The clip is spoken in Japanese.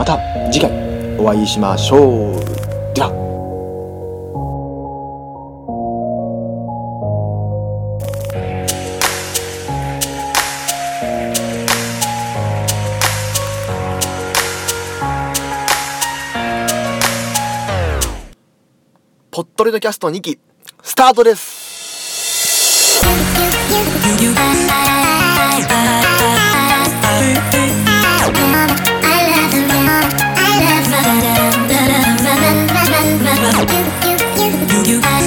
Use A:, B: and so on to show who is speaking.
A: また次回お会いしましょうではポットレドキャスト2期スタートです you, you, you, you.